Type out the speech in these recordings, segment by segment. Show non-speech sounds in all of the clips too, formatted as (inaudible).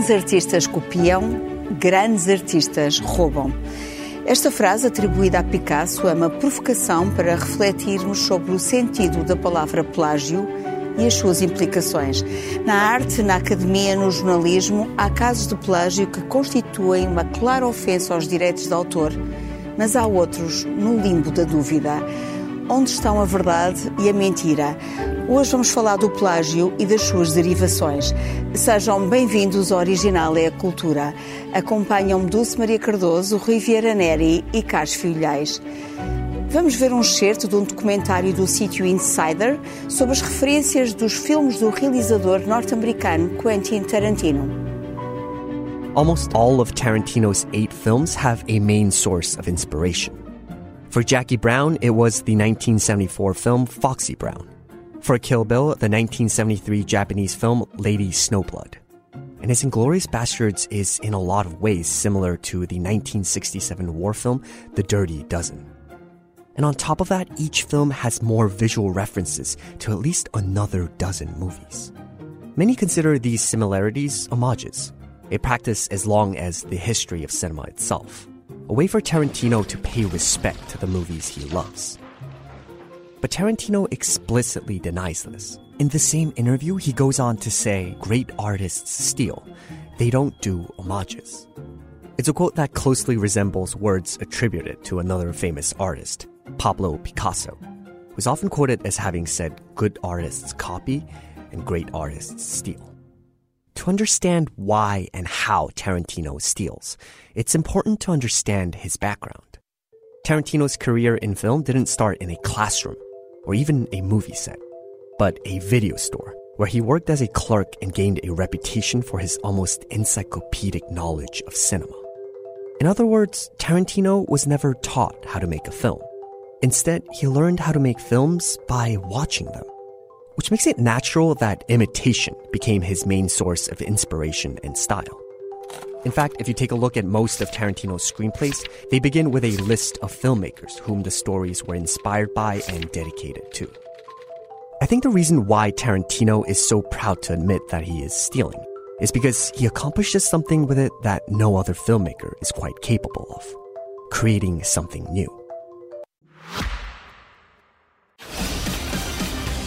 Bons artistas copiam, grandes artistas roubam. Esta frase, atribuída a Picasso, é uma provocação para refletirmos sobre o sentido da palavra plágio e as suas implicações. Na arte, na academia, no jornalismo, há casos de plágio que constituem uma clara ofensa aos direitos de autor, mas há outros no limbo da dúvida. Onde estão a verdade e a mentira? Hoje vamos falar do plágio e das suas derivações. Sejam bem-vindos ao Original é a Cultura. Acompanham-me Dulce Maria Cardoso, Rui Vieira Neri e Carlos Filhais. Vamos ver um excerto de um documentário do sítio Insider sobre as referências dos filmes do realizador norte-americano Quentin Tarantino. Almost all of Tarantino's eight films have a main source of inspiration. For Jackie Brown, it was the 1974 film Foxy Brown. For Kill Bill, the 1973 Japanese film Lady Snowblood. And his Inglorious Bastards is in a lot of ways similar to the 1967 war film The Dirty Dozen. And on top of that, each film has more visual references to at least another dozen movies. Many consider these similarities homages, a practice as long as the history of cinema itself, a way for Tarantino to pay respect to the movies he loves. But Tarantino explicitly denies this. In the same interview, he goes on to say great artists steal, they don't do homages. It's a quote that closely resembles words attributed to another famous artist, Pablo Picasso, who's often quoted as having said good artists copy and great artists steal. To understand why and how Tarantino steals, it's important to understand his background. Tarantino's career in film didn't start in a classroom or even a movie set, but a video store where he worked as a clerk and gained a reputation for his almost encyclopedic knowledge of cinema. In other words, Tarantino was never taught how to make a film. Instead, he learned how to make films by watching them, which makes it natural that imitation became his main source of inspiration and style. In fact, if you take a look at most of Tarantino's screenplays, they begin with a list of filmmakers whom the stories were inspired by and dedicated to. I think the reason why Tarantino is so proud to admit that he is stealing is because he accomplishes something with it that no other filmmaker is quite capable of creating something new.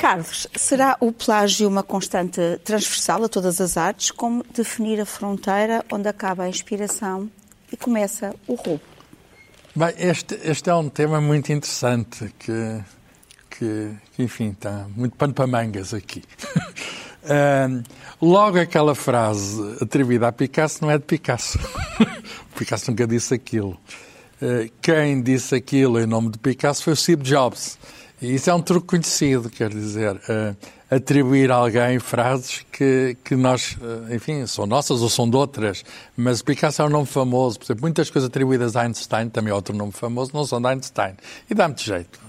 Carlos, será o plágio uma constante transversal a todas as artes? Como definir a fronteira onde acaba a inspiração e começa o roubo? Bem, este, este é um tema muito interessante que, que, que enfim, está muito pano para mangas aqui. (laughs) uh, logo aquela frase atribuída a Picasso não é de Picasso. (laughs) Picasso nunca disse aquilo. Uh, quem disse aquilo em nome de Picasso foi o Steve Jobs. Isso é um truque conhecido, quer dizer, uh, atribuir a alguém frases que, que nós, uh, enfim, são nossas ou são de outras, mas Picasso é um nome famoso, por exemplo, muitas coisas atribuídas a Einstein, também é outro nome famoso, não são de Einstein. E dá muito jeito.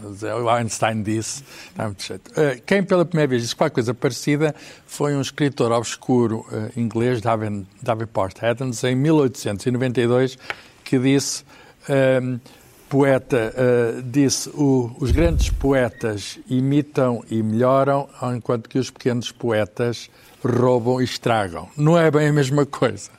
O Einstein disse, dá muito jeito. Uh, quem pela primeira vez disse qualquer coisa parecida foi um escritor obscuro inglês, David, Davenport Adams, em 1892, que disse poeta uh, disse o, os grandes poetas imitam e melhoram, enquanto que os pequenos poetas roubam e estragam. Não é bem a mesma coisa.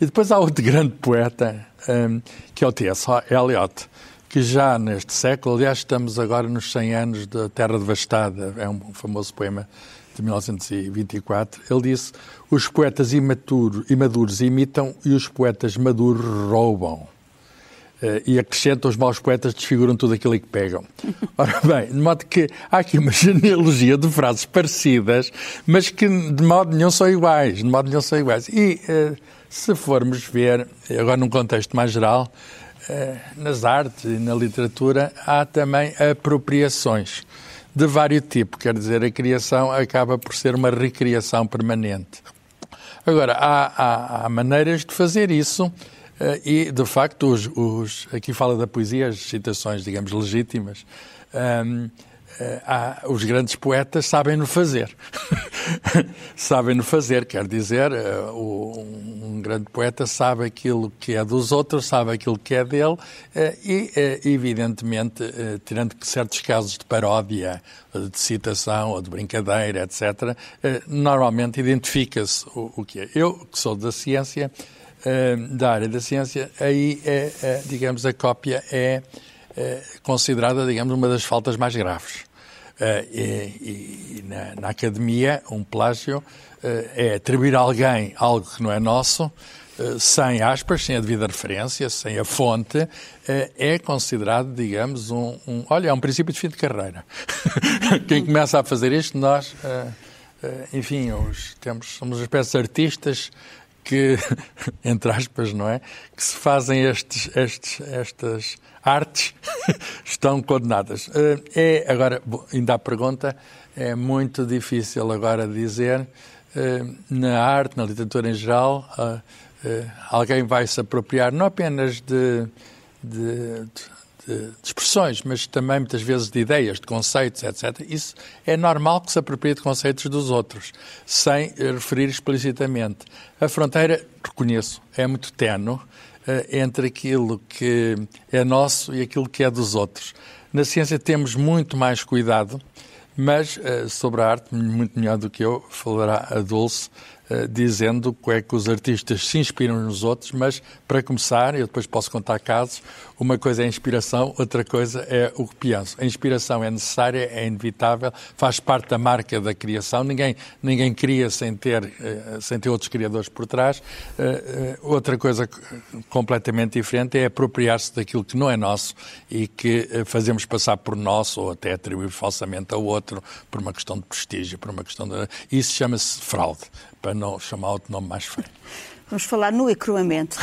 E depois há outro grande poeta, um, ehm, que é o T.S. Eliot, que já neste século, aliás, estamos agora nos 100 anos da Terra Devastada, é um famoso poema de 1924, ele disse: os poetas imaturos, imaduros imitam e os poetas maduros roubam. Uh, e acrescenta os maus poetas desfiguram tudo aquilo que pegam. (laughs) Ora bem, de modo que há aqui uma (laughs) genealogia de frases parecidas, mas que de modo nenhum são iguais, de modo nenhum são iguais. E uh, se formos ver, agora num contexto mais geral, uh, nas artes e na literatura há também apropriações de vários tipos, quer dizer, a criação acaba por ser uma recriação permanente. Agora, há, há, há maneiras de fazer isso e, de facto, os, os, aqui fala da poesia, as citações, digamos, legítimas. Um, há, os grandes poetas sabem-no fazer. (laughs) sabem-no fazer, quer dizer, um grande poeta sabe aquilo que é dos outros, sabe aquilo que é dele e, evidentemente, tirando certos casos de paródia, de citação ou de brincadeira, etc., normalmente identifica-se o que é. Eu, que sou da ciência, da área da ciência, aí, é, é, digamos, a cópia é, é, considerada, digamos, uma das faltas mais graves. Uh, e, e na, na, academia, um plágio uh, é atribuir a alguém algo que não é nosso, uh, sem aspas, sem a devida referência, sem a fonte, é considerado, digamos, um, um, Olha, é um princípio de fim de carreira. (laughs) Quem começa a fazer isto, nós, enfim, os, temos, somos uma espécie de artistas que, (laughs) entre aspas, não é? Que se fazem estes, estes, estas artes (laughs) estão condenadas. Eh, é, agora, ainda a pergunta, é muito difícil agora dizer, eh, na arte, na literatura em geral, eh, alguém vai se apropriar não apenas de, de, de de, expressões, mas também muitas vezes de ideias, de conceitos, etc. Isso é normal que se aproprie de conceitos dos outros, sem referir explicitamente. A fronteira, reconheço, é muito tenue eh, entre aquilo que é nosso e aquilo que é dos outros. Na ciência temos muito mais cuidado, mas eh, sobre a arte, muito melhor do que eu, falará a Dulce, eh, dizendo que é que os artistas se inspiram nos outros, mas, para começar, eu depois posso contar casos, uma coisa é a inspiração, outra coisa é o que penso. A inspiração é necessária, é inevitável, faz parte da marca da criação, ninguém, ninguém cria sem ter, eh, sem ter outros criadores por trás. Eh, outra coisa completamente diferente é apropriar-se daquilo que não é nosso e que fazemos passar por nosso ou até atribuir falsamente ao outro por uma questão de prestígio, por uma questão de... Isso chama-se fraude para não chamar outro nome mais feio. (laughs) Vamos falar nu e cruamente. Uh,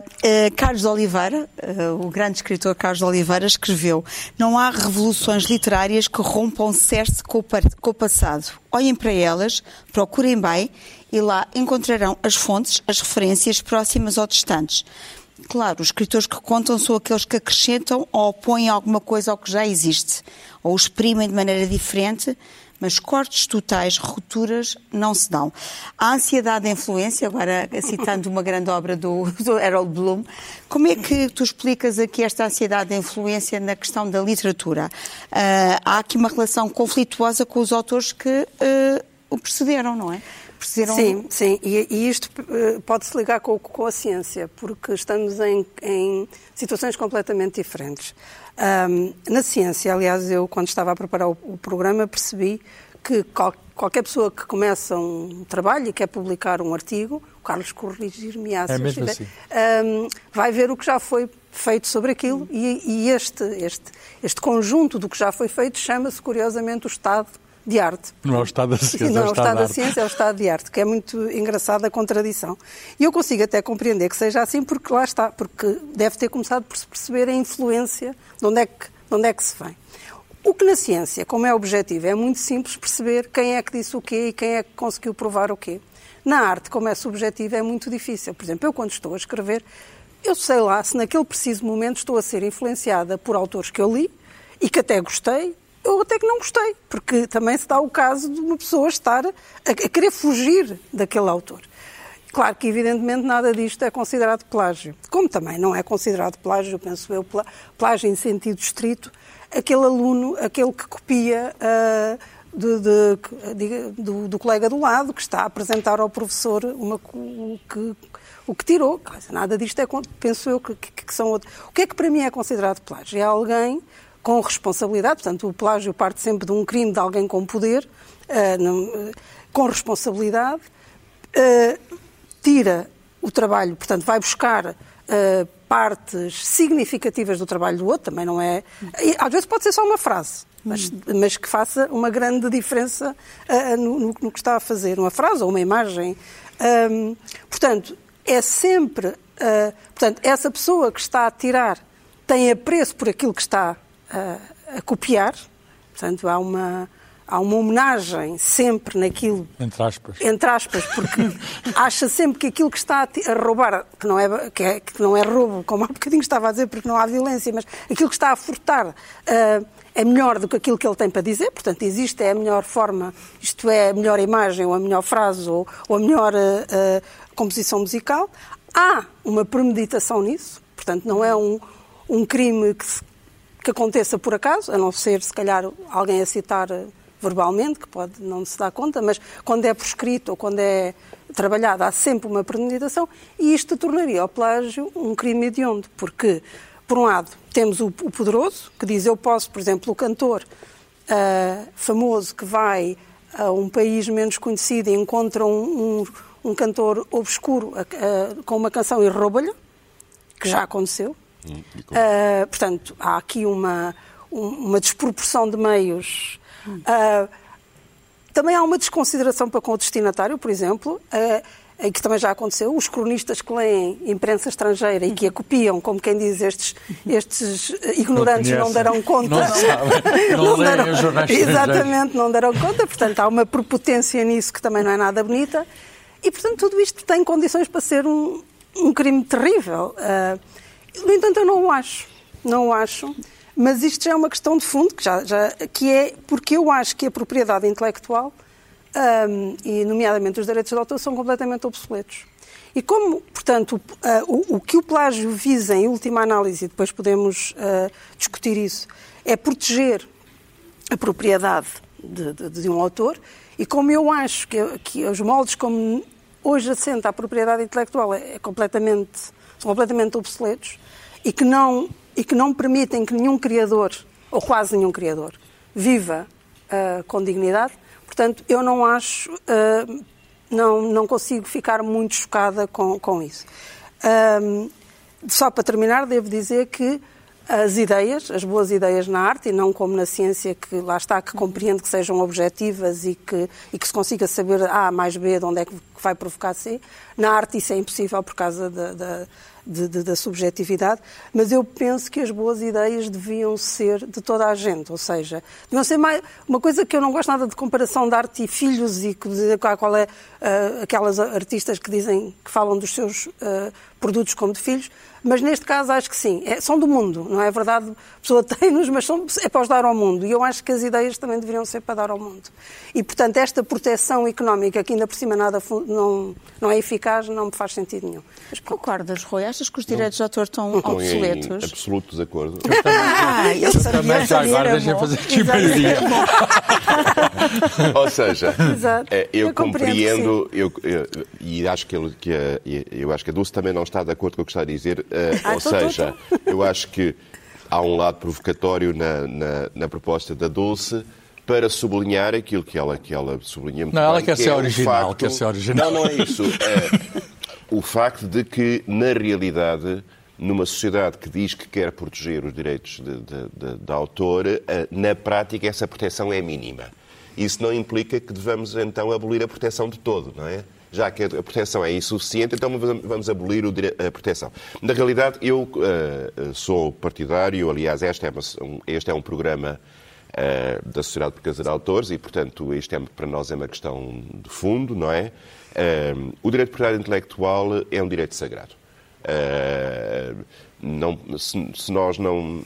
uh, Carlos Oliveira, uh, o grande escritor Carlos Oliveira, escreveu: Não há revoluções literárias que rompam cerce com, com o passado. Olhem para elas, procurem bem e lá encontrarão as fontes, as referências próximas ou distantes. Claro, os escritores que contam são aqueles que acrescentam ou opõem alguma coisa ao que já existe, ou exprimem de maneira diferente mas cortes totais, rupturas, não se dão. A ansiedade da influência, agora citando uma grande obra do, do Harold Bloom, como é que tu explicas aqui esta ansiedade da influência na questão da literatura? Uh, há aqui uma relação conflituosa com os autores que uh, o precederam, não é? Precederam... Sim, sim, e, e isto uh, pode-se ligar com, com, a ciência, porque estamos em, em situações completamente diferentes. Um, na ciência, aliás, eu quando estava a preparar o, o programa percebi que qual, qualquer pessoa que começa um trabalho e quer publicar um artigo, o Carlos corrigir-me-á é mesmo assim. um, vai ver o que já foi feito sobre aquilo e, e este, este, este conjunto do que já foi feito chama-se, curiosamente, o estado de arte. Não é o estado da ciência, não é o estado da ciência, é o estado de arte, que é muito engraçada a contradição. E eu consigo até compreender que seja assim, porque lá está, porque deve ter começado por se perceber a influência de onde é que, de onde é que se vem. O que na ciência, como é objetivo, é muito simples perceber quem é que disse o quê e quem é que conseguiu provar o quê. Na arte, como é subjetivo, é muito difícil. Por exemplo, eu quando estou a escrever, eu sei lá se naquele preciso momento estou a ser influenciada por autores que eu li e que até gostei, eu até que não gostei, porque também se dá o caso de uma pessoa estar a, a querer fugir daquele autor. Claro que, evidentemente, nada disto é considerado plágio. Como também não é considerado plágio, penso eu, plágio em sentido estrito, aquele aluno, aquele que copia uh, de, de, de, do, do, colega do lado, que está a apresentar ao professor uma, o, que, o que tirou. Nada disto é, penso eu, que, que, que são. O que é que para mim é considerado plágio? É alguém com responsabilidade, portanto, o plágio parte sempre de um crime de alguém com poder, não, uh, com responsabilidade, uh, tira o trabalho, portanto, vai buscar partes significativas do trabalho do outro, também não é. Às vezes pode ser só uma frase. Mas, mas que faça uma grande diferença no, no, no, que está a fazer, uma frase ou uma imagem. Portanto, é sempre. portanto, essa pessoa que está a tirar tem apreço por aquilo que está a, a copiar, portanto, há uma, há uma homenagem sempre naquilo. Entre aspas. Entre aspas, porque (laughs) acha sempre que aquilo que está a, roubar, que não, é, que, é, que não é roubo, como há bocadinho estava a dizer, porque não há violência, mas aquilo que está a furtar uh, é melhor do que aquilo que ele tem para dizer, portanto, existe é a melhor forma, isto é, a melhor imagem, ou a melhor frase, ou, ou a melhor uh, uh, composição musical. Há uma premeditação nisso, portanto, não é um, um crime que, que aconteça por acaso, a não ser, se calhar, alguém a citar verbalmente, que pode não se dar conta, mas quando é por escrito ou quando é trabalhado há sempre uma premeditação e isto tornaria o plágio um crime hediondo, porque, por um lado, temos o, o poderoso, que diz eu posso, por exemplo, o cantor uh, famoso que vai a um país menos conhecido e encontra um, um, um cantor obscuro uh, com uma canção e rouba-lhe, que já aconteceu. Hum, portanto, há aqui uma, uma desproporção de meios Uh, também há uma desconsideração para com o destinatário, por exemplo, uh, que também já aconteceu, os cronistas que leem imprensa estrangeira e que a copiam, como quem diz, estes, estes ignorantes não, não darão conta. Não sabem, (laughs) não, não darão, Exatamente, não darão conta. Portanto, há uma prepotência nisso que também não é nada bonita. E, portanto, tudo isto tem condições para ser um, um crime terrível. Uh, no entanto, eu não o acho. Não o acho. Mas isto já é uma questão de fundo, que, já, já, que é porque eu acho que a propriedade intelectual, um, e nomeadamente os direitos de autor, são completamente obsoletos. E como, portanto, o, uh, o, o, que o plágio visa, em última análise, e depois podemos uh, discutir isso, é proteger a propriedade de, de, de, um autor, e como eu acho que, que os moldes como hoje assenta a propriedade intelectual é, é completamente, são completamente obsoletos, e que não e que não permitem que nenhum criador, ou quase nenhum criador, viva uh, com dignidade. Portanto, eu não acho, uh, não, não consigo ficar muito chocada com, com isso. Uh, só para terminar, devo dizer que as ideias, as boas ideias na arte, e não como na ciência, que lá está, que compreende que sejam objetivas e que, e que se consiga saber A mais B de onde é que vai provocar C. Na arte isso é impossível por causa da, da da subjetividade, mas eu penso que as boas ideias deviam ser de toda a gente, ou seja, deviam ser mais. Uma coisa que eu não gosto nada de comparação de arte e filhos e que, qual é uh, aquelas artistas que dizem que falam dos seus uh, produtos como de filhos, mas neste caso acho que sim, é, são do mundo, não é verdade? A pessoa (laughs) tem-nos, mas são, é para os dar ao mundo. E eu acho que as ideias também deveriam ser para dar ao mundo. E, portanto, esta proteção económica, que ainda por cima nada não, não é eficaz, não me faz sentido nenhum. Mas concordas, Rui? Achas que os direitos não, de autor estão não obsoletos? Em absoluto desacordo. Eu também, (laughs) ah, eu, eu também já agora deixem fazer aqui. (laughs) Ou seja. É, eu, eu compreendo, eu, eu, e acho que, ele, que a, eu acho que a Dulce também não está de acordo com o que está a dizer. Uh, ah, ou tô, seja, tô, tô. eu acho que há um lado provocatório na, na, na proposta da Dulce para sublinhar aquilo que ela, que ela sublinha muito Não, bem, ela quer que ser é original, facto... quer ser original. Não, não é isso. É o facto de que, na realidade, numa sociedade que diz que quer proteger os direitos de, de, de, de autor, eh, na prática essa proteção é mínima. Isso não implica que devamos então abolir a proteção de todo, não é? Já que a proteção é insuficiente, então vamos abolir a proteção. Na realidade, eu uh, sou partidário, aliás, este é, uma, este é um programa uh, da Sociedade Portuguesa de Autores e, portanto, isto é, para nós é uma questão de fundo, não é? Uh, o direito de propriedade intelectual é um direito sagrado. Não, se, se, nós não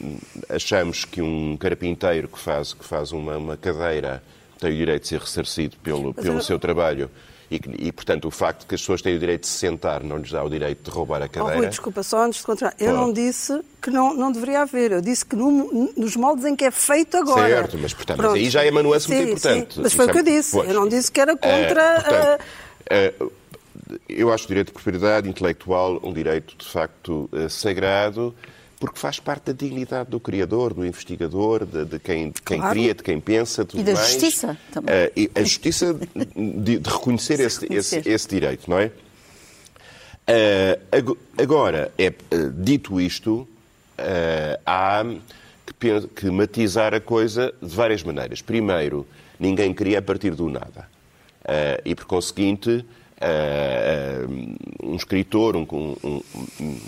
achamos que um carpinteiro que faz, que faz uma, uma cadeira tem o direito de ser ressarcido pelo, pelo eu... seu trabalho. E, e, portanto, o facto de que as pessoas têm o direito de se sentar não lhes dá o direito de roubar a cadeira. Oh, Rui, desculpa, só antes de continuar. Eu não disse que não, não deveria haver. Eu disse que no, nos moldes em que é feito agora. Certo, mas, portanto, mas aí já é uma nuance muito importante. Sim, mas foi o que eu disse. Pois. Eu não disse que era contra... É, portanto, é, eu acho o direito de propriedade intelectual um direito, de facto, eh, sagrado porque faz parte da dignidade do criador, do investigador, de, de quem, de quem claro. cria, de quem pensa, tudo E da mais. justiça também. Uh, a justiça de, de reconhecer, (laughs) esse, reconhecer. Esse, esse, direito, não é? Uh, agora, é, uh, dito isto, há que, que matizar a coisa de várias maneiras. Primeiro, ninguém cria a partir do nada. e, por conseguinte, Uh, um escritor, um, um,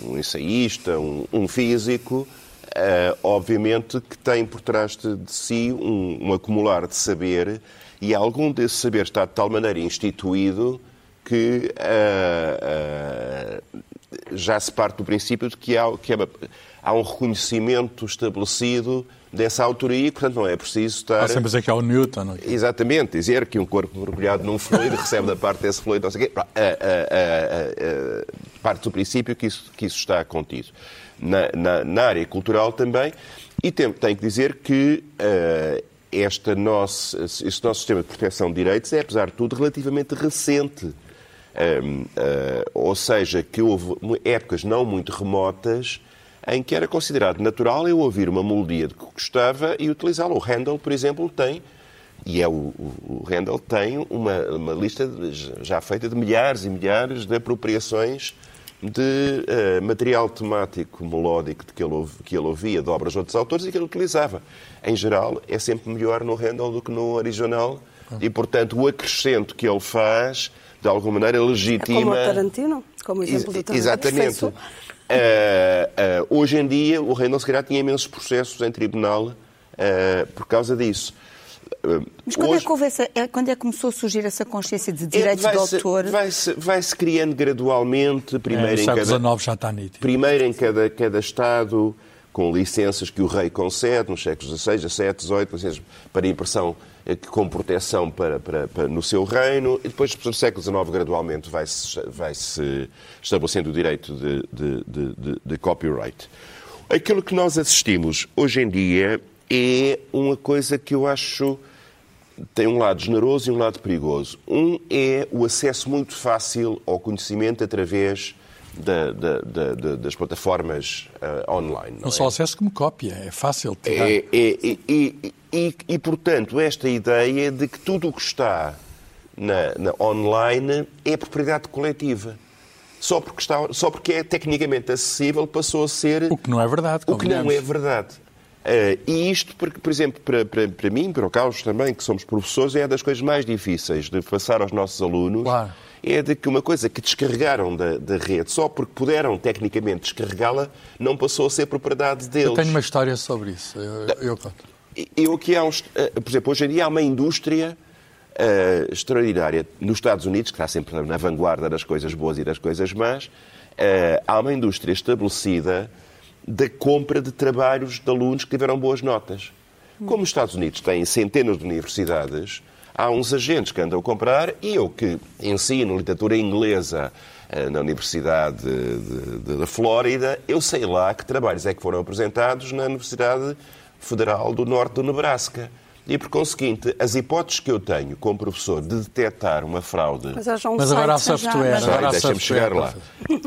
um ensaísta, um, físico, uh, obviamente que tem por trás de, de si um, um, acumular de saber e algum desse saber está de tal maneira instituído que uh, já se parte do princípio de que há, que há um reconhecimento estabelecido dessa autoria e, portanto, não é preciso estar... Há sempre dizer que é o Newton. Não? Exatamente, dizer que um corpo mergulhado num fluido recebe da parte desse fluido, não sei o quê. parte do princípio que isso, que isso está contido. Na, na, na área cultural também, e tem, tem que dizer que uh, esta nosso, este nosso sistema de proteção de direitos é, apesar de tudo, relativamente recente. Um, uh, ou seja, que houve épocas não muito remotas em que era considerado natural eu ouvir uma melodia de que gostava e utilizá-la. O Handel, por exemplo, tem, e é o, o, Handel tem uma, uma lista de, já feita de milhares e milhares de apropriações de uh, material temático melódico que, ele, que ele ouvia de obras de outros autores e que ele utilizava. Em geral, é sempre melhor no Handel do que no original e, portanto, o acrescento que ele faz, de alguma maneira, legitima... É como o Tarantino, como o exemplo do Tarantino. Exatamente. Uh, uh, hoje em dia, o Reino se calhar tinha imensos processos em tribunal uh, por causa disso. Mas quando, hoje... é que essa, é, quando é que começou a surgir essa consciência de direitos é, de autor? Vai-se vai -se criando gradualmente, primeiro é, em cada... já está nítido. Primeiro em cada, cada Estado, com licenças que o rei concede, nos séculos XVI, XVII, XVIII, licenças para impressão eh, com proteção para, para, para, no seu reino, e depois, no século XIX, gradualmente vai-se vai -se estabelecendo o direito de, de, de, de, copyright. Aquilo que nós assistimos hoje em dia é uma coisa que eu acho tem um lado generoso e um lado perigoso. Um é o acesso muito fácil ao conhecimento através da, da, da, das plataformas uh, online. Não, não é? só acesso como cópia, é fácil tirar. É, é, e, e, e, portanto, esta ideia de que tudo o que está na, na online é propriedade coletiva. Só porque, está, só porque é tecnicamente acessível passou a ser. O que não é verdade. O que não é verdade. Uh, e isto, porque, por exemplo, para, para, para mim, para o Carlos também, que somos professores, é das coisas mais difíceis de passar aos nossos alunos. Claro é de que uma coisa que descarregaram da, da rede, só porque puderam tecnicamente descarregá-la, não passou a ser propriedade deles. Eu tenho uma história sobre isso. Eu, eu conto. Eu aqui há uns, eh, por exemplo, hoje em dia há uma indústria uh, extraordinária nos Estados Unidos, que está sempre na vanguarda das coisas boas e das coisas más. Uh, há uma indústria estabelecida da compra de trabalhos de alunos que tiveram boas notas. Como os Estados Unidos têm centenas de universidades, há uns agentes que andam a comprar e eu que ensino literatura inglesa eh, na Universidade da Flórida, eu sei lá que trabalhos é que foram apresentados na Universidade Federal do Norte do Nebraska. E, por conseguinte, as hipóteses que eu tenho como professor de detectar uma fraude... Mas, um Mas agora há software. Deixa-me chegar lá.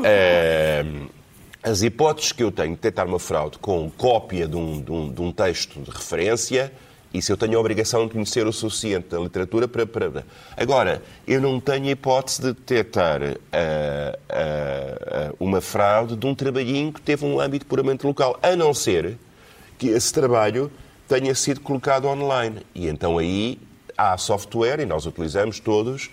É, (laughs) as hipóteses que eu tenho de detectar uma fraude com cópia de um, de um, de um texto de referência isso eu tenho a obrigação de conhecer o suficiente da literatura para. para... Agora, eu não tenho a hipótese de detectar uh, uh, uh, uma fraude de um trabalhinho que teve um âmbito puramente local, a não ser que esse trabalho tenha sido colocado online. E então aí há software, e nós utilizamos todos,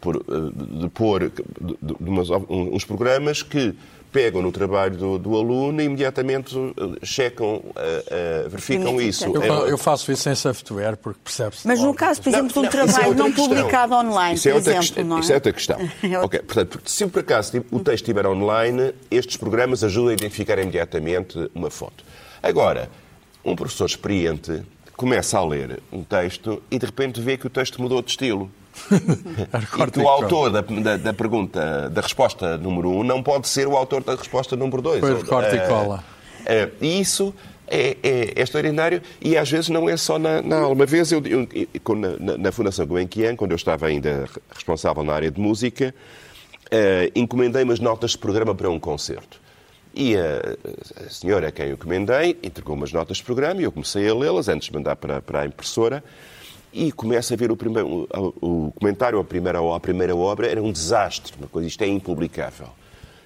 por, de pôr de, de, de umas, uns programas que pegam no trabalho do, do aluno e imediatamente uh, checam, uh, uh, verificam isso. Eu, eu, faço isso em software porque percebe-se. Mas no caso, por exemplo, de um trabalho não questão. publicado online, isso é por exemplo, questão, não é? Isso é outra questão. (laughs) É ok, portanto, se por acaso o texto estiver online, estes programas ajudam a identificar imediatamente uma foto. Agora, um professor experiente começa a ler um texto e de repente vê que o texto mudou de estilo. (laughs) e que o autor da, da, da, pergunta, da resposta número 1, um, não pode ser o autor da resposta número 2. Foi corta e eh, cola. Uh, e isso é, é, é, extraordinário e às vezes não é só na, na aula. Uma vez, eu, eu na, na, Fundação Gulbenkian, quando eu estava ainda responsável na área de música, uh, encomendei umas notas de programa para um concerto. E a, a senhora a quem eu encomendei entregou umas notas de programa e eu comecei a lê-las antes de mandar para, para a impressora e começa a ver o, primeiro, o, o comentário à primeira, à primeira obra, era um desastre, uma coisa, isto é impublicável.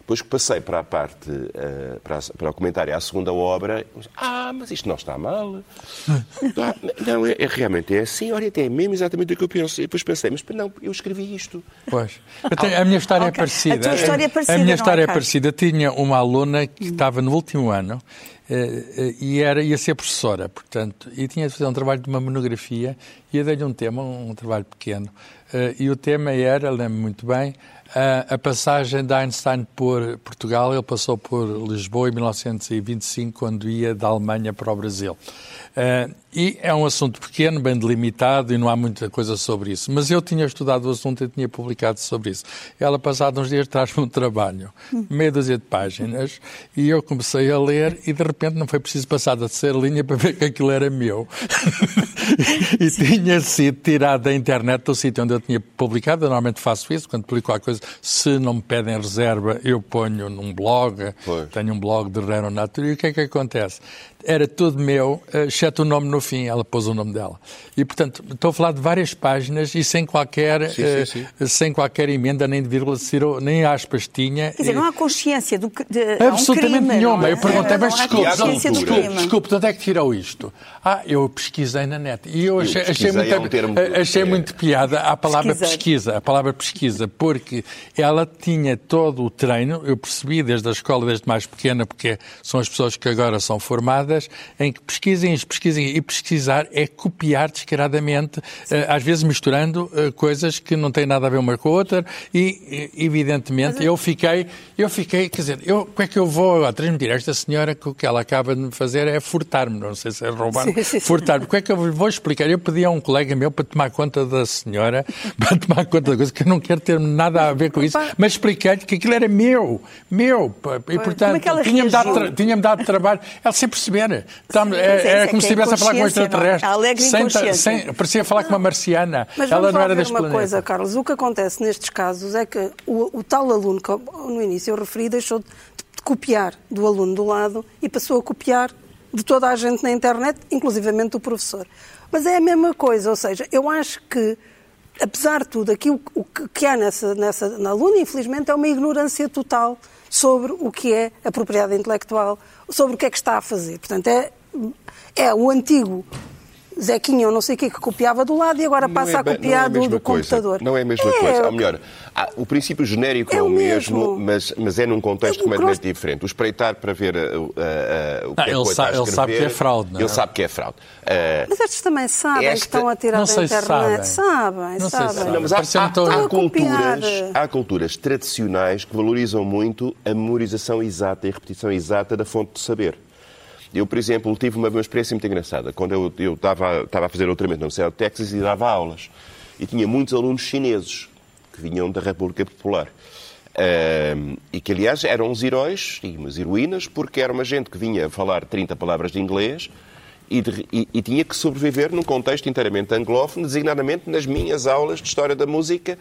Depois que passei para a parte, uh, para, a, para, o comentário à segunda obra, ah, mas isto não está mal. (laughs) ah, não, é, é, realmente é assim, olha, é mesmo exatamente o que eu penso. E depois pensei, mas não, eu escrevi isto. Pois. Tenho, a minha história é okay. é parecida. A tua história é parecida. A minha história é, é parecida. Tinha uma aluna que estava no último ano eh, e era, ia ser professora, portanto, e tinha de fazer um trabalho de uma monografia, e eu dei-lhe um tema, um, um trabalho pequeno, eh, e o tema era, lembro muito bem, a, a, passagem de Einstein por Portugal, ele passou por Lisboa em 1925, quando ia da Alemanha para o Brasil. Uh, e é um assunto pequeno, bem delimitado, e não há muita coisa sobre isso. Mas eu tinha estudado o assunto e tinha publicado sobre isso. Ela, passados uns dias, traz-me um trabalho, meia dúzia de páginas, e eu comecei a ler, e de repente não foi preciso passar da terceira linha para ver que aquilo era meu. (laughs) e tinha sido tirado da internet do sítio onde eu tinha publicado. Eu normalmente faço isso, quando publico alguma coisa, se não me pedem reserva, eu ponho num blog, Foi. tenho um blog de Reno Nature, e o que é que acontece? Era tudo meu, exceto o nome no fim, ela pôs o nome dela. E, portanto, estou a falar de várias páginas e sem qualquer, sim, sim, sim. Uh, sem qualquer emenda, nem de vírgula, nem aspas tinha. Quer dizer, não há consciência do que. Absolutamente um crime, nenhuma. É? Eu perguntei, mas desculpe, desculpe, desculpe, de onde é que tirou isto? Ah, eu pesquisei na net. E eu achei, eu achei, muito, é um termo, achei é... muito piada a palavra Pesquisar. pesquisa, a palavra pesquisa, porque ela tinha todo o treino, eu percebi desde a escola, desde mais pequena, porque são as pessoas que agora são formadas, em que pesquisem, pesquisem e pesquisar é copiar descaradamente, eh, às vezes misturando eh, coisas que não têm nada a ver uma com a outra e, evidentemente, eu fiquei, eu fiquei, quer dizer, eu, como é que eu vou agora transmitir? A esta senhora que o que ela acaba de me fazer é furtar-me, não sei se é roubar, furtar-me. Como é que eu vou explicar? Eu pedi a um colega meu para tomar conta da senhora, (laughs) para tomar conta da coisa, que eu não quero ter nada a ver com isso, mas expliquei-lhe que aquilo era meu, meu, e portanto, é tinha-me dado, tinha dado trabalho, ela sem perceber, então, é, é, como se estivesse a falar com um extraterrestre. Alegre sem, sem, parecia falar com uma marciana. Mas Ela não era deste uma planeta. coisa, Carlos. O que acontece nestes casos é que o, o tal aluno que no início eu referi deixou de, de copiar do aluno do lado e passou a copiar de toda a gente na internet, inclusivamente do professor. Mas é a mesma coisa, ou seja, eu acho que, apesar de tudo, aquilo o que há nessa, nessa, na aluna, infelizmente, é uma ignorância total sobre o que é a propriedade intelectual, sobre o que é que está a fazer. Portanto, é, é o antigo Zequinha ou não sei o que que copiava do lado e agora passa é, a copiar é a do, do computador. Não é a mesma é, coisa. Ou melhor, o princípio genérico é, é o mesmo, mesmo, mas, mas é num contexto é completamente diferente. O espreitar para ver uh, uh, o que ah, é ele, sa ele sabe que é fraude, não é? Ele sabe que é fraude. Uh, mas estes também sabem esta... que estão a tirar da internet. Sabem, sabem. Não sabem. sabem. Não, mas há, há, há, culturas, há culturas tradicionais que valorizam muito a memorização exata e a repetição exata da fonte de saber. Eu, por exemplo, tive uma, uma experiência muito engraçada. Quando eu, estava, a fazer doutoramento na Universidade de Texas e dava aulas. E tinha muitos alunos chineses que vinham da República Popular. Uh, e que, aliás, eram uns heróis e umas heroínas, porque era uma gente que vinha falar 30 palavras de inglês e, de, e, e, tinha que sobreviver num contexto inteiramente anglófono, designadamente nas minhas aulas de História da Música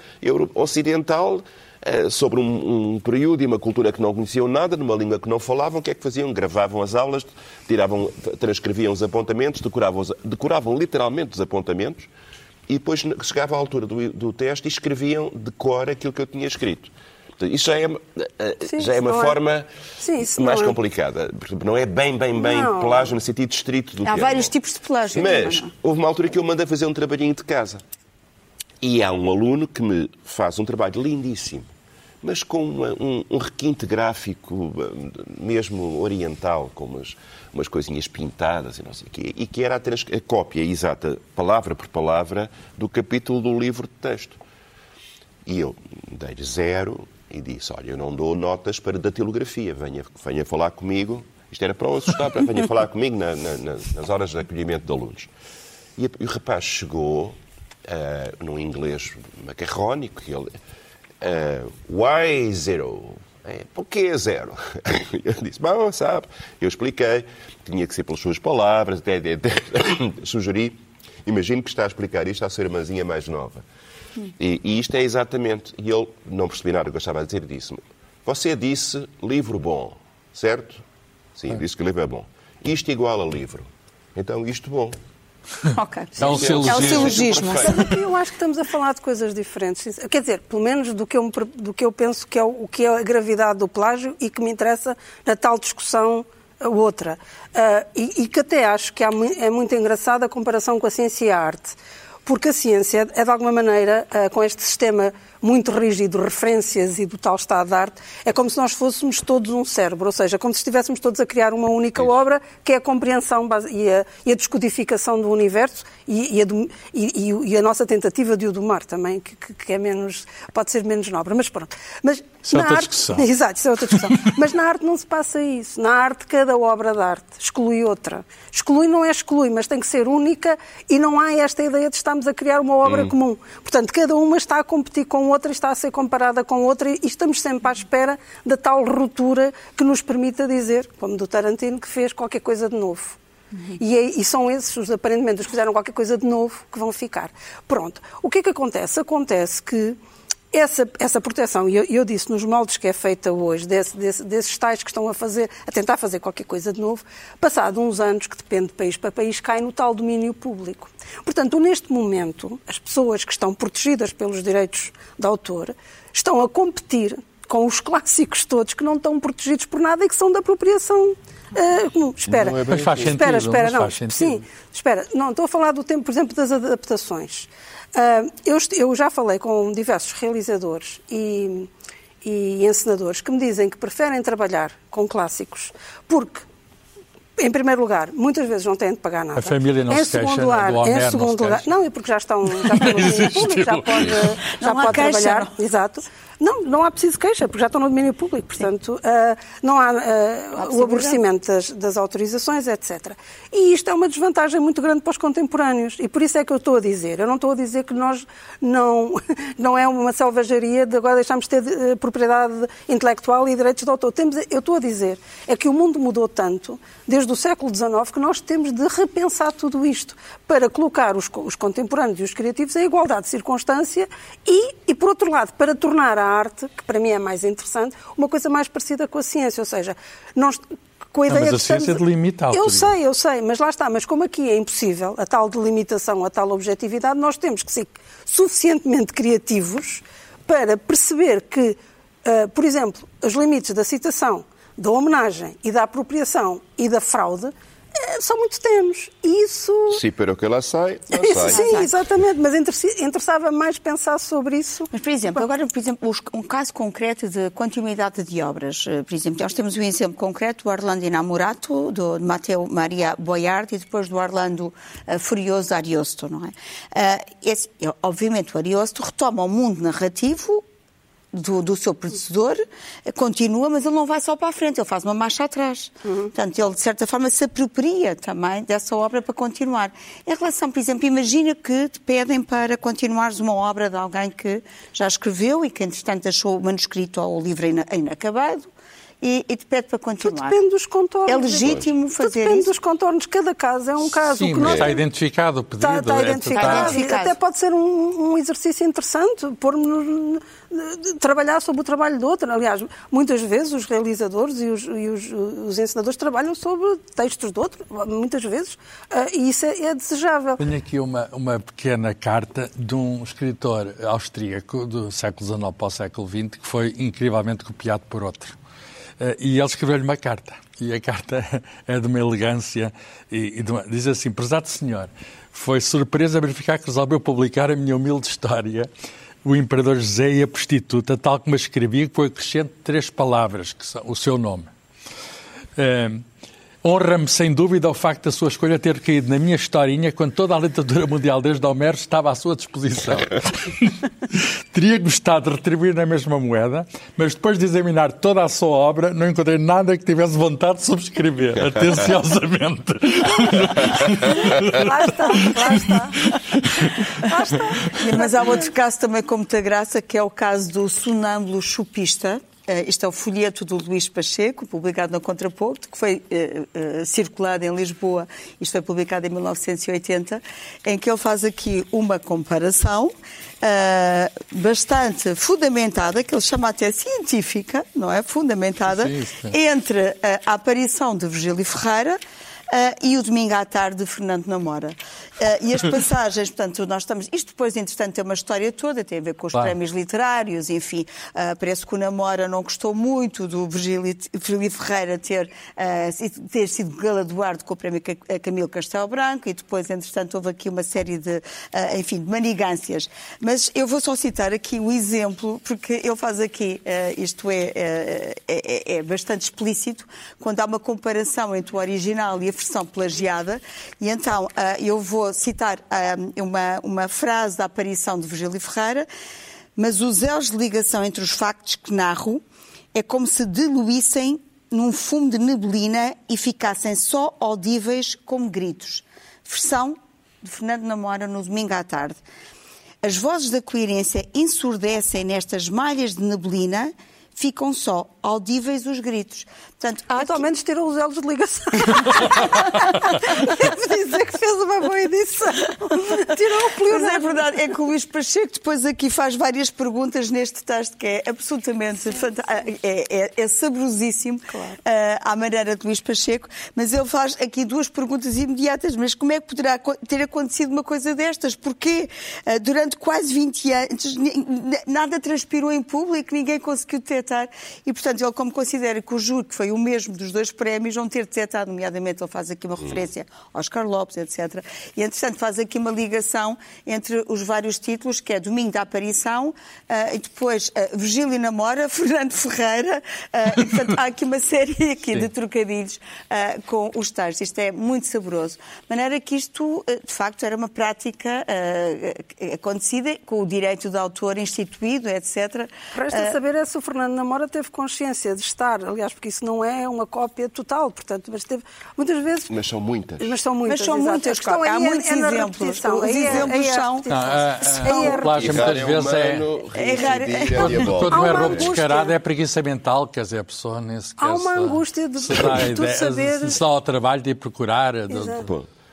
Ocidental, eh, sobre um, um, período e uma cultura que não conheciam nada, numa língua que não falavam, o que é que faziam? Gravavam as aulas, tiravam, transcreviam os apontamentos, decoravam, decoravam literalmente os apontamentos e depois chegava à altura do, do teste e escreviam de cor aquilo que eu tinha escrito. Isso já é, eh, Sim, já é uma é. forma Sim, mais é. complicada. Não é bem, bem, bem não. pelágio no sentido estrito do Há termo. vários tipos de pelágio. Mas houve uma altura que eu mandei fazer um trabalhinho de casa. E há um aluno que me faz um trabalho lindíssimo, mas com uma, um, um, requinte gráfico mesmo oriental, com umas, umas coisinhas pintadas e não sei o quê, e que era apenas a cópia exata, palavra por palavra, do capítulo do livro de texto. E eu dei-lhe zero e disse, olha, eu não dou notas para datilografia, venha, venha falar comigo, isto era para o assustar, para venha falar comigo na, na, nas horas de acolhimento de alunos. E, e o rapaz chegou uh, num inglês macarrónico, ele, uh, why zero? É, Por que zero? (laughs) Eu disse, bom, sabe, eu expliquei, tinha que ser pelas suas palavras, até, até, até sugeri, imagino que está a explicar isto à sua irmãzinha mais nova. E, e, isto é exatamente, e ele não percebi nada do que eu estava a dizer, disse-me, você disse livro bom, certo? Sim, é. disse que o livro é bom. Isto igual a livro. Então, isto bom. (laughs) Ok. É um silogismo. É um silogismo. Aqui eu acho que estamos a falar de coisas diferentes. Quer dizer, pelo menos do que eu, do que eu penso que é o, o que é a gravidade do plágio e que me interessa na tal discussão a outra. Ah, e, e que até acho que há é muito engraçada a comparação com a ciência e a arte. Porque a ciência é, de alguma maneira, ah, com este sistema muito rígido referências e do tal estado de arte, é como se nós fôssemos todos um cérebro, ou seja, como se estivéssemos todos a criar uma única obra, que é a compreensão base- e a, e a descodificação do universo e, e a, do- e- a nossa tentativa de o domar também, que, que- é menos, pode ser menos nobre. Mas pronto. Mas Isso é na outra arte, discussão. (laughs) Exato, isso é outra discussão. Mas na arte não se passa isso. Na arte, cada obra de arte exclui outra. Exclui não é exclui, mas tem que ser única e não há esta ideia de estarmos a criar uma obra comum. Portanto, cada uma está a competir com outra, está a ser comparada com outra e estamos sempre à espera da tal ruptura que nos permita dizer, como do Tarantino, que fez qualquer coisa de novo. E, é- e são esses, os, aparentemente, os que fizeram qualquer coisa de novo, que vão ficar. Pronto. O que é que acontece? Acontece que essa, essa proteção, e eu, eu disse nos moldes que é feita hoje, desse- desse- desses tais que estão a fazer, a tentar fazer qualquer coisa de novo, passado uns anos, que depende de país para país, cai no tal domínio público. Portanto, neste momento, as pessoas que estão protegidas pelos direitos de autor estão a competir com os clássicos todos que não estão protegidos por nada e que são da apropriação comum. Espera, Não é Mas faz sentido. espera, espera, não. sentido. Sim, espera. Não, estou a falar do tempo, por exemplo, das adaptações. Ah, eu, eu já falei com diversos realizadores e, e encenadores que me dizem que preferem trabalhar com clássicos porque em primeiro lugar, muitas vezes não têm de pagar nada. A família não em se queixa, segundo do lugar, em não se segundo lugar, queixa. não, é porque já estão, já estão no (laughs) domínio público, já pode, (laughs) já Não pode queixa, trabalhar. não. Exato. Não, não há preciso queixa, porque já estão no domínio público. Portanto, ah, não há ah, o aborrecimento das, das autorizações, etc. E isto é uma desvantagem muito grande para os contemporâneos. E por isso é que eu estou a dizer. Eu não estou a dizer que nós não, (laughs) não é uma selvageria de agora deixarmos de ter eh, propriedade intelectual e direitos de autor. Temos, eu estou a dizer é que o mundo mudou tanto, desde o século XIX, que nós temos de repensar tudo isto para colocar os, os contemporâneos e os criativos em igualdade de circunstância e, e, por outro lado, para tornar a arte, que para mim é mais interessante, uma coisa mais parecida com a ciência. Ou seja, nós com a Não, ideia mas a ciência delimita a Eu sei, eu sei, mas lá está. Mas como aqui é impossível a tal delimitação, a tal objetividade, nós temos que ser suficientemente criativos para perceber que, ah, por exemplo, os limites da citação, da homenagem e da apropriação e da fraude são muito tenos. Isso. Sim, pero que lá sai, (laughs) lá sai. Sim, exatamente, mas interessa- interessava mais pensar sobre isso. Mas, por exemplo, agora, por exemplo, um caso concreto de continuidade de obras. Eh, Por exemplo, nós temos um exemplo concreto do Orlando Inamorato, do de Matteo Maria Boiardi e depois do Orlando eh, Furioso Ariosto, não é? Eh, esse- obviamente, o Ariosto retoma o mundo narrativo do, do seu predecessor, eh, continua, mas ele não vai só para a frente, ele faz uma marcha atrás. Portanto, ele, de certa forma, se apropria também dessa obra para continuar. Em relação, por exemplo, imagina que te pedem para continuares uma obra de alguém que já escreveu e que, entretanto, deixou o manuscrito ou o livro ina- inacabado e, e te pede para Tudo continuar. depende dos contornos. É legítimo Tudo fazer depende isso? dos contornos. Cada caso é um caso. Sim, que nós está identificado o pedido. Está, está é identificado. Está total. identificado. Até pode ser um, um exercício interessante, pôr-nos de trabalhar sobre o trabalho do outro. Aliás, muitas vezes os realizadores e os, e os, os ensinadores trabalham sobre textos do outro, muitas vezes, ah, e isso é, é desejável. Tenho aqui uma, uma pequena carta de um escritor austríaco do século XIX para o século XX que foi incrivelmente copiado por outro. Eh, E ele escreveu-lhe uma carta. E a carta (laughs) é de uma elegância e, e uma- diz assim: Prezado senhor, foi surpresa verificar que resolveu publicar a minha humilde história, o Imperador José e a Prostituta, tal como a escrevi, foi acrescente três palavras, que são o seu nome. Eh, Honra-me sem dúvida o facto da sua escolha ter caído na minha historinha quando toda a literatura mundial desde Homero estava à sua disposição. (laughs) Teria gostado de retribuir na mesma moeda, mas depois de examinar toda a sua obra, não encontrei nada que tivesse vontade de subscrever, atenciosamente. Lá está, lá está. (laughs) Lá está. Mas há outro caso também com muita graça, que é o caso do sonâmbulo chupista. Eh, Isto é o folheto do Luís Pacheco, publicado no Contraponto, que foi eh, eh, circulado em Lisboa, isto foi publicado em 1980, em que ele faz aqui uma comparação eh, bastante fundamentada, que ele chama até científica, não é? Fundamentada, Sim, sim. entre eh, a aparição de Virgílio Ferreira e o Domingo à Tarde de Fernando Namora. E as passagens, portanto, nós estamos. Isto depois, entretanto, tem uma história toda, tem a ver com os claro. prémios literários, enfim. parece que o Namora não gostou muito do Virgílio Ferreira ter, ter sido galardoado com o prémio Camilo Castelo Branco e depois, entretanto, houve aqui uma série de, enfim, de manigâncias. Mas eu vou só citar aqui o exemplo, porque ele faz aqui, isto é, é, é, é bastante explícito, quando há uma comparação entre o original e a versão plagiada. E então uh, eu vou citar uh, uma, uma frase da aparição de Virgílio Ferreira, mas os elos de ligação entre os factos que narro é como se diluíssem num fumo de neblina e ficassem só audíveis como gritos. Versão de Fernando Namora no domingo à tarde. As vozes da coerência ensurdecem nestas malhas de neblina ficam só audíveis os gritos. Portanto, há aqui... ao menos tiram os elos de ligação. (laughs) Devo dizer que fez uma boa edição. Tirou o pleno. Mas é verdade, é que o Luís Pacheco depois aqui faz várias perguntas neste texto que é absolutamente é, é, é saborosíssimo claro. uh, à maneira de Luís Pacheco, mas ele faz aqui duas perguntas imediatas. Mas como é que poderá ter acontecido uma coisa destas? Porquê uh, durante quase 20 anos nada transpirou em público, ninguém conseguiu detectar e, portanto, ele como considera que o júri, que foi o mesmo dos dois prémios, não ter detectado, nomeadamente ele faz aqui uma referência ao Oscar Lopes, etc. E, entretanto, faz aqui uma ligação entre os vários títulos, que é Domingo da Aparição, uh, e depois uh, Virgílio Namora, (laughs) Fernando Ferreira, uh, e, portanto, há aqui uma série aqui de trocadilhos com os textos. Isto é muito saboroso. De maneira que isto, de facto, era uma prática acontecida, com o direito de autor instituído, etc. Resta saber é se o Fernando Namora teve consciência de estar, aliás, porque isso não é uma cópia total, portanto, mas teve muitas vezes. Mas são muitas. Mas são muitas. Mas são muitas, claro. Há muitos é, exemplos. Os é, exemplos é, são. Plágio muitas vezes é. É raro. Quando não é roubo descarado, é preguiça mental, quer dizer, a pessoa nem sequer. Há uma angústia de, de saber. Se dá ao trabalho de ir procurar.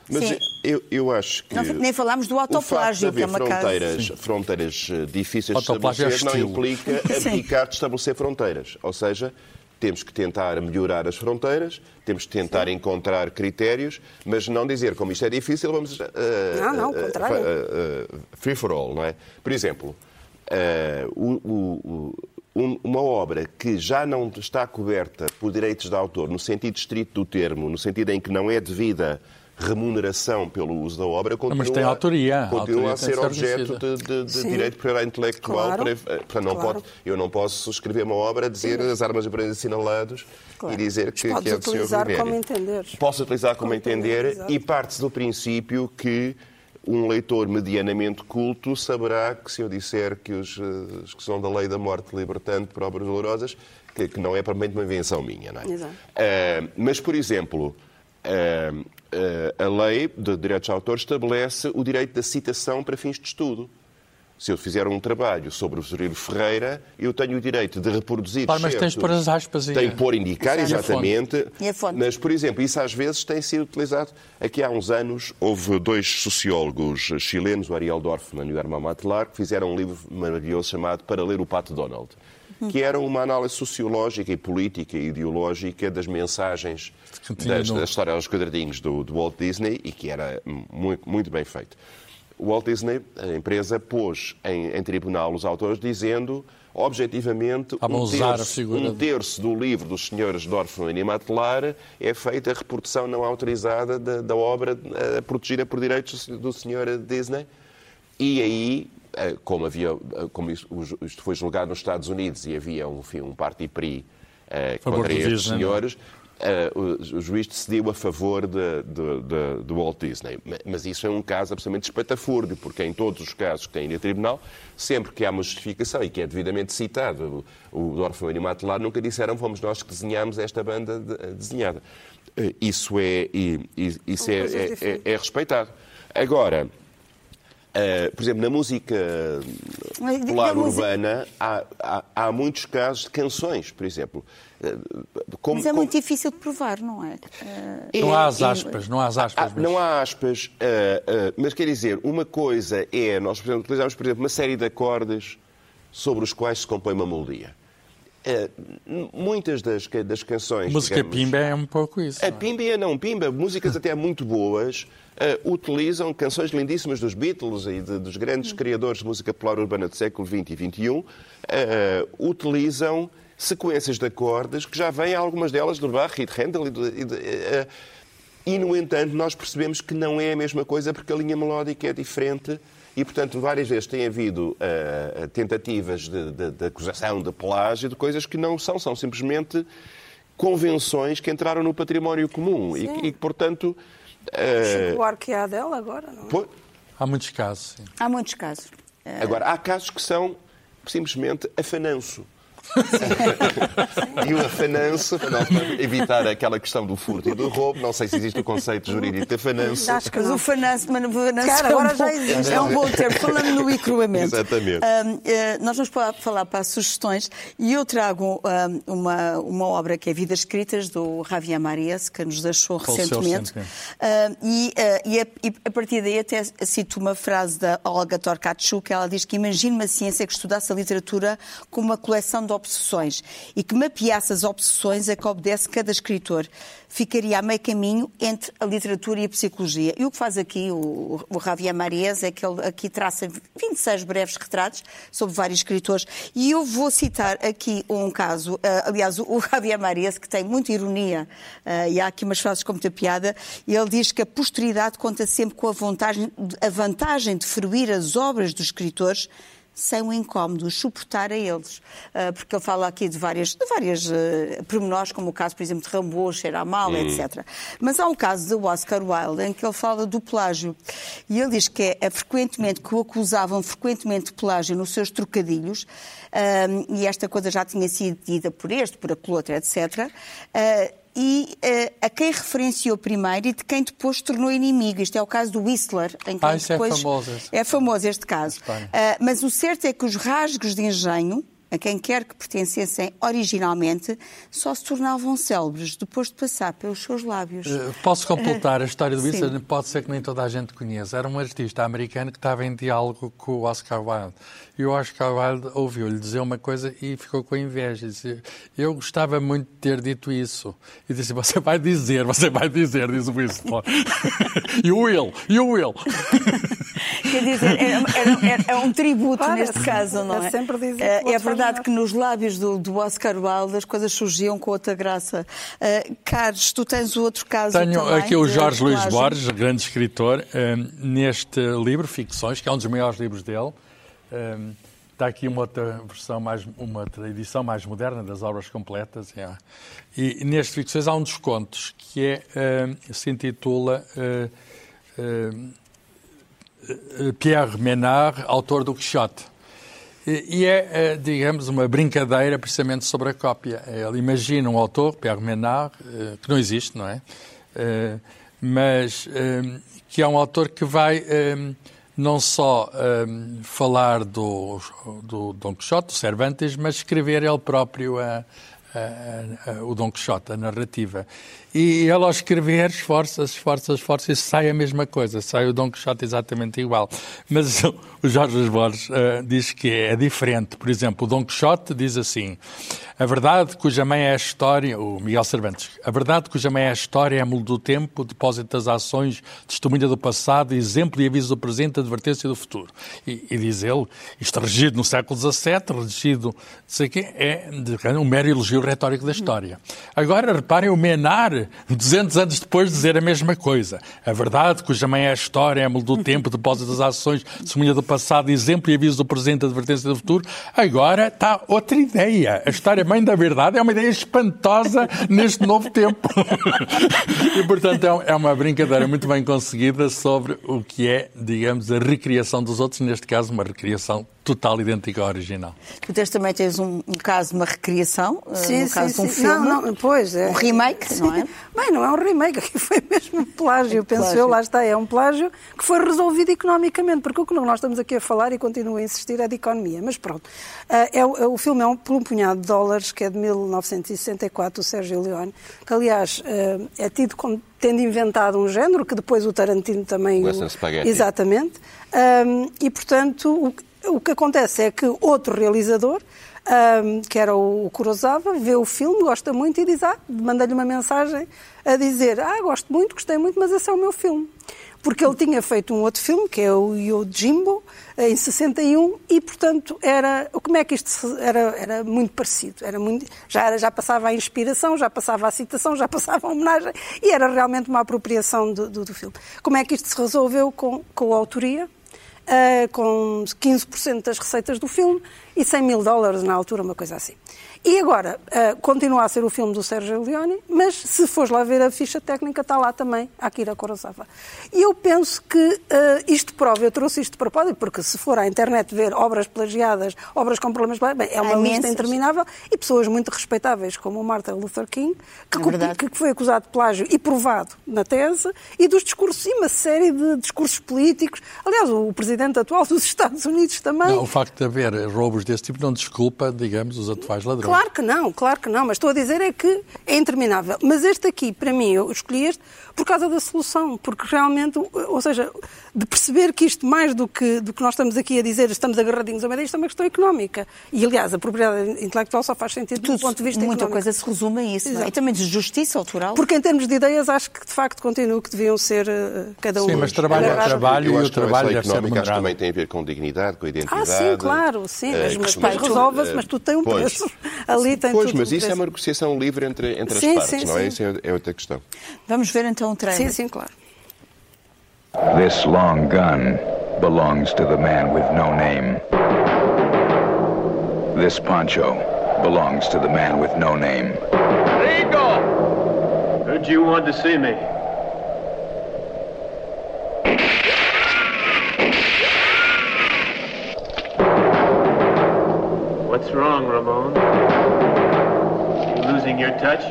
Mas eu, eu, acho que. Não, nem falámos do autoplágio, que é uma fronteiras, fronteiras eh, difíceis de estabelecer não implica (laughs) abdicar de estabelecer fronteiras. Ou seja, temos que tentar melhorar as fronteiras, temos que tentar Sim. encontrar critérios, mas não dizer como isto é difícil, vamos. Uh, não, não, uh, contrário. Uh, free for all, não é? Por exemplo, o, o, um, uma obra que já não está coberta por direitos de autor, no sentido estrito do termo, no sentido em que não é devida remuneração pelo uso da obra continua, mas tem autoria. continua a, a ser objeto de, de, de direito de propriedade intelectual. Claro. Para, para não claro. pode, eu não posso escrever uma obra dizer Sim. as armas e prendentes assinalados claro. e dizer que, que é do utilizar Senhor como entender. Posso utilizar como, como entender, entender e parte-se do princípio que um leitor medianamente culto saberá que se eu disser que os, eh, os que são da lei da morte libertando por obras dolorosas, que, que não é propriamente uma invenção minha. Não é? Exato. Uh, mas, por exemplo, uh, eh, a lei de direitos de autor estabelece o direito da citação para fins de estudo. Se eu fizer um trabalho sobre o Zurilo Ferreira, eu tenho o direito de reproduzir. Claro, mas tens de pôr as aspas aí. Tem de pôr indicar, exatamente. E a fonte. Mas, por exemplo, isso às vezes tem sido utilizado. Aqui há uns anos houve dois sociólogos chilenos, o Ariel Dorfman e o Herman Matelar, que fizeram um livro maravilhoso chamado Para Ler o Pato Donald que era uma análise sociológica e política e ideológica das mensagens das, da história aos quadradinhos do, do, Walt Disney e que era muito, muito bem feito. O Walt Disney, a empresa, pôs em, em tribunal os autores dizendo objetivamente, um terço, um terço, do livro dos senhores Dorfman e Matelar é feita a reprodução não autorizada da, da obra uh, protegida por direitos do senhor Disney. E aí eh, como havia, eh, como isto foi julgado nos Estados Unidos e havia um, enfim, um parti pri uh, contra estes Disney, senhores, uh, o, juiz decidiu a favor de, de, de, de, Walt Disney. Mas isso é um caso absolutamente espetafúrdio, porque em todos os casos que têm ido a tribunal, sempre que há uma justificação e que é devidamente citado, o, o Orfeu e Matelar nunca disseram fomos nós que desenhámos esta banda desenhada. Uh, isso é, isso é, é, é, é respeitado. Agora, Uh, por exemplo, na música popular urbana há, há, há, muitos casos de canções, por exemplo. Uh, como, mas é como... muito difícil de provar, não é? Uh, não há as aspas, não há as aspas. Mas... Não há aspas, mas quer dizer, uma coisa é, nós por exemplo, utilizamos, por exemplo, uma série de acordes sobre os quais se compõe uma melodia. Uh, muitas das, das canções. Música digamos, Pimba é um pouco isso. A Pimba é não, Pimba, músicas até muito boas, uh, utilizam canções lindíssimas dos Beatles e de, dos grandes criadores de música popular urbana do século XX e XXI, uh, utilizam sequências de acordes que já vêm algumas delas do Bach e de Handel e de, e de, e, no entanto, nós percebemos que não é a mesma coisa porque a linha melódica é diferente e, portanto, várias vezes tem havido uh, tentativas de, de, de, acusação de plágio de coisas que não são, são simplesmente convenções que entraram no património comum e, que, portanto... Uh, Chico Buarque é dela agora, não é? Pô... Há muitos casos, sim. Há muitos casos. Agora, há casos que são simplesmente afananço. (laughs) e o afananço, para evitar aquela questão do furto e do roubo, não sei se existe o conceito jurídico de afananço. Acho que mas o fananço, mas o fananço Cara, agora é, um já existe. é um bom termo. Falando no encruamento. Exatamente. Um, eh, nós vamos falar para as sugestões e eu trago um, uma, uma obra que é Vidas Escritas, do Javier Marias, que nos deixou recentemente. Uh, e, uh, e, a, e, a, partir daí até cito uma frase da Olga Torkatchuk, que ela diz que imagina uma ciência que estudasse a literatura como uma coleção de obsessões e que mapeasse as obsessões a que obedece cada escritor. Ficaria a meio caminho entre a literatura e a psicologia. E o que faz aqui o, o Javier Marias é que ele aqui traça 26 breves retratos sobre vários escritores. E eu vou citar aqui um caso, uh, aliás, o Javier Marias, que tem muita ironia, uh, e há aqui umas frases com muita piada, ele diz que a posteridade conta sempre com a vantagem, a vantagem de fruir as obras dos escritores sem o incómodo, suportar a eles. Uh, porque ele fala aqui de várias, de várias uh, pormenores, como o caso, por exemplo, de Rambo, Cheira Mal, hum. etc. Mas há um caso do Oscar Wilde em que ele fala do plágio. E ele diz que é, frequentemente, que o acusavam frequentemente de plágio nos seus trocadilhos, uh, e esta coisa já tinha sido dita por este, por aquele outro, etc. Uh, e uh, a quem referenciou primeiro e de quem depois tornou inimigo. Isto é o caso do Whistler, em que ah, depois... é famoso. É famoso este caso. Uh, mas o certo é que os rasgos de engenho a quem quer que pertencessem originalmente, só se tornavam célebres depois de passar pelos seus lábios. Uh, posso completar a história do Whistler? Pode ser que nem toda a gente conheça. Era um artista americano que estava em diálogo com o Oscar Wilde. E o Oscar Wilde ouviu-lhe dizer uma coisa e ficou com inveja. Disse, eu gostava muito de ter dito isso. E disse, você vai dizer, você vai dizer, diz o Whistler. (laughs) (laughs) you will, you will. (laughs) Quer dizer, é, é, é, é um tributo claro, neste caso, não é? É sempre dizer. É, é verdade que nos lábios do, do, Oscar Wilde as coisas surgiam com outra graça. Uh, Carlos, tu tens o outro caso Tenho também, aqui o Jorge Luís Borges, grande escritor, uh, neste livro, Ficções, que é um dos maiores livros dele. Uh, está aqui uma outra versão, mais, uma outra edição mais moderna das obras completas. Yeah. E neste Ficções há um dos contos que é, se intitula Pierre Menard, autor do Quixote. E é, é, digamos, uma brincadeira precisamente sobre a cópia. Ele imagina um autor, Pierre Menard, eh, que não existe, não é? Eh, mas eh, que é um autor que vai não só falar do, do Dom Quixote, do Cervantes, mas escrever ele próprio a, a, a, o Dom Quixote, a narrativa. E ele ao escrever esforça, esforça, esforça e sai a mesma coisa, sai o Dom Quixote exatamente igual. Mas (laughs) o Jorge Borges uh, diz que é diferente. Por exemplo, o Dom Quixote diz assim: a verdade cuja mãe é a história, o Miguel Cervantes, a verdade cuja mãe é a história é a do tempo, depósito das ações, testemunha do passado, exemplo e aviso do presente, advertência do futuro. E, e diz ele, isto regido no século XVII, regido, sei que é um mero elogio retórico da história. Agora, reparem, o Menar, 200 anos depois, dizer a mesma coisa. A verdade cuja mãe é a história é a do (laughs) tempo, depósito das ações, testemunha do passado, exemplo e aviso do presente, advertência do futuro. Agora está outra ideia. A história mãe da verdade é uma ideia espantosa neste novo tempo. (laughs) e, portanto, é, é uma brincadeira muito bem conseguida sobre o que é, digamos, a recriação dos outros, neste caso, uma recriação total idêntica ao original. Tu tens, também tens um, um, caso de uma recriação, eh, sim, um caso sim, de um filme, não, não, pois, é, um remake, sim. não é? Bem, não é um remake, (laughs) aqui foi mesmo um plágio, é penso plágio. eu, lá está, é um plágio que foi resolvido economicamente, porque o que nós estamos aqui a falar e continuo a insistir é de economia, mas pronto. É, é, o filme é um, por um punhado de dólares, que é de 1964, do Sérgio Leone, que aliás eh, é tido como tendo inventado um género que depois o Tarantino também... O... Exatamente. Um, e, portanto, o, o que acontece é que outro realizador um, que era o Kurosawa, vê o filme, gosta muito e diz, ah, manda-lhe uma mensagem a dizer, ah, gosto muito, gostei muito, mas esse é o meu filme porque ele tinha feito um outro filme, que é o Yojimbo, em 61, e, portanto, era, como é que isto era, era muito parecido. Era muito, já, era, já passava a inspiração, já passava a citação, já passava a homenagem, e era realmente uma apropriação do, do, do filme. Como é que isto se resolveu com, com a autoria? Uh, com 15% das receitas do filme e 100 mil dólares na altura, uma coisa assim. E agora, uh, continua a ser o filme do Sérgio Leone, mas se fores lá ver a ficha técnica, está lá também Akira Kurosawa. E eu penso que uh, isto prova, eu trouxe isto de propósito, porque se for à internet ver obras plagiadas, obras com problemas, bem, é uma Há lista interminável, e pessoas muito respeitáveis, como o Martin Luther King, que, é que, que foi acusado de plágio e provado na tese, e dos discursos, e uma série de discursos políticos. Aliás, o presidente atual dos Estados Unidos também. Não, o facto de haver roubos desse tipo não desculpa, digamos, os atuais ladrões. Claro que não, claro que não, mas estou a dizer é que é interminável. Mas este aqui, para mim, eu escolhi este por causa da solução, porque realmente, ou seja, de perceber que isto, mais do que, do que nós estamos aqui a dizer, estamos agarradinhos ao meio, isto é uma questão económica. E, aliás, a propriedade intelectual só faz sentido Tudo, do ponto de vista muita económico. coisa se resume a isso, é? e também de justiça autoral. Porque, em termos de ideias, acho que, de facto, continuo que deviam ser uh, cada um... Sim, mas trabalho é trabalho e o trabalho deve ser acho que também tem a ver com dignidade, com identidade. Ah, sim, claro, sim, uh, mas, mas resolve-se, mas tudo tem um pois, preço. Ali tem pois, tudo mas isso é uma negociação livre entre, entre sim, as partes, sim, não é? Isso é, é outra questão. Vamos ver então o trailer. Sim, sim, claro. This long gun belongs to the man with no name. This poncho belongs to the man with no name. Rico! Heard you want to see me. What's wrong, Ramon? You losing your touch?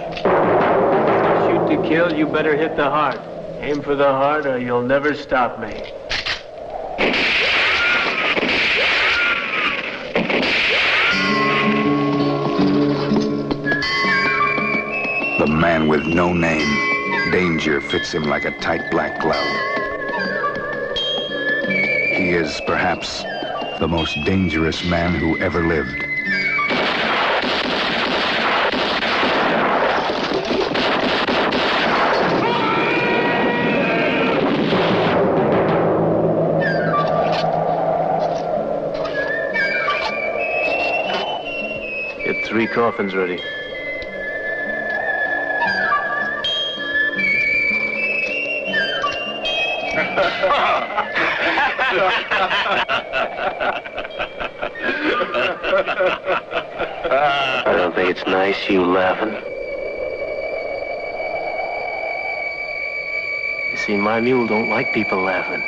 Kill, you better hit the heart. Aim for the heart or you'll never stop me. The man with no name. Danger fits him like a tight black glove. He is perhaps the most dangerous man who ever lived. Coffins ready. I don't think it's nice, you laughing. You see, my mule don't like people laughing.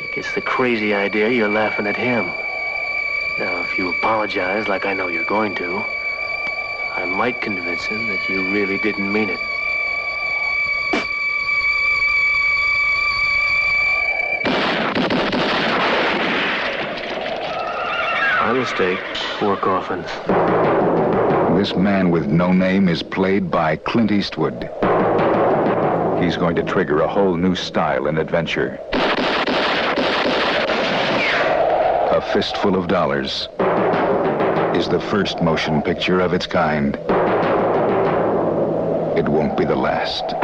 He gets the crazy idea you're laughing at him. Apologize like I know you're going to, I might convince him that you really didn't mean it. My mistake. Four coffins. This man with no name is played by Clint Eastwood. He's going to trigger a whole new style in adventure. A Fistful of Dollars is the first motion picture of its kind. It won't be the last.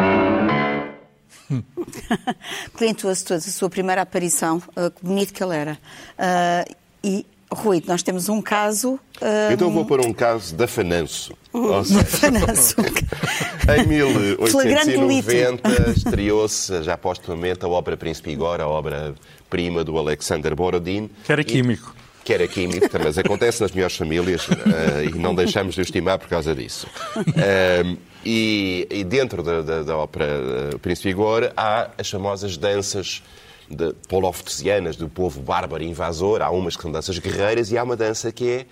(laughs) Clint Eastwood, a sua primeira aparição, uh, que bonito que ele era. Uh, e, Rui, nós temos um caso... Uh, então vou pôr um caso da Fananço. (laughs) Fananço. (laughs) em 1890 estreou-se, já postumamente, a obra Príncipe Igor, a obra prima do Alexander Borodin. Que era químico. E, que era químico, mas acontece nas melhores famílias uh, e não deixamos de o estimar por causa disso. Uh, e, e, dentro da, da, da ópera uh, Príncipe Igor há as famosas danças de do povo bárbaro invasor. Há umas que são danças guerreiras e há uma dança que é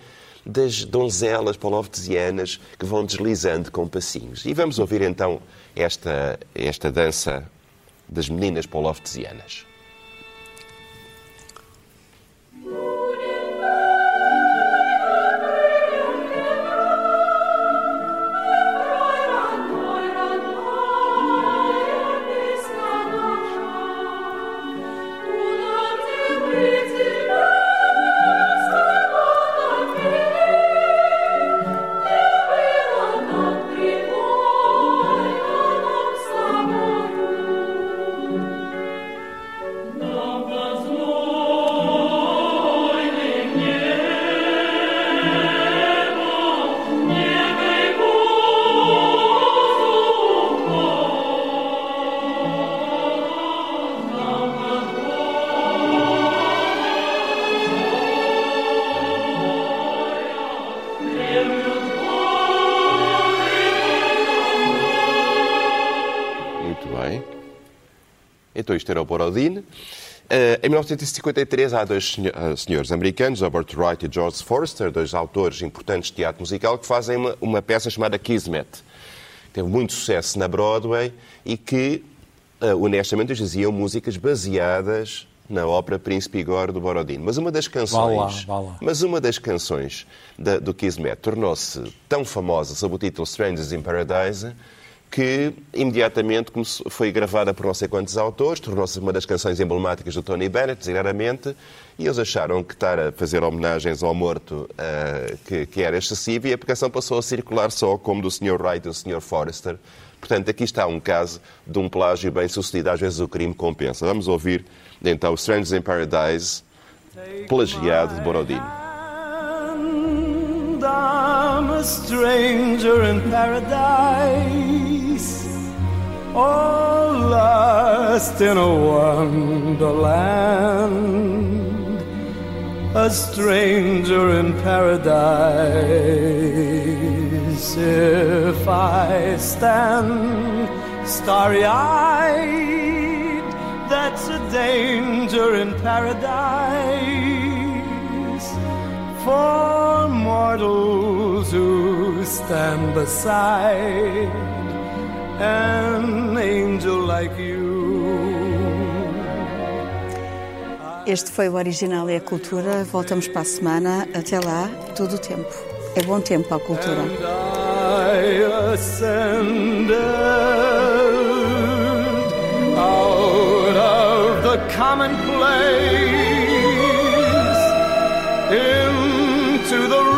das donzelas poloftesianas que vão deslizando com passinhos. E vamos ouvir então esta, esta dança das meninas poloftesianas. Isto era o Borodin. Uh, em 1953 há dois ah, senhores americanos, Robert Wright e George Forster, dois autores importantes de teatro musical, que fazem uma, uma peça chamada Kismet. Teve muito sucesso na Broadway e que, uh, honestamente, diziam músicas baseadas na ópera Príncipe Igor do Borodin. Mas uma das canções, vá lá, vá lá. mas uma das canções da, do Kismet tornou-se tão famosa sob o título Strangers in Paradise que imediatamente foi gravada por não sei quantos autores, tornou-se uma das canções emblemáticas do Tony Bennett, designadamente, e eles acharam que estar a fazer homenagens ao morto uh, que, que, era excessivo e a canção passou a circular só como do Sr. Wright e do Sr. Forrester. Portanto, aqui está um caso de um plágio bem sucedido, às vezes o crime compensa. Vamos ouvir então Strangers in Paradise, plagiado de Borodin. I'm a stranger in paradise, all lost in a wonderland, a stranger in paradise. If I stand starry eyed, that's a danger in paradise. For mortals who stand beside an angel like you. Este foi o original e a cultura. Voltamos para a semana. Até lá, todo o tempo. É bom tempo para a cultura. And I ascended out of the commonplace. to the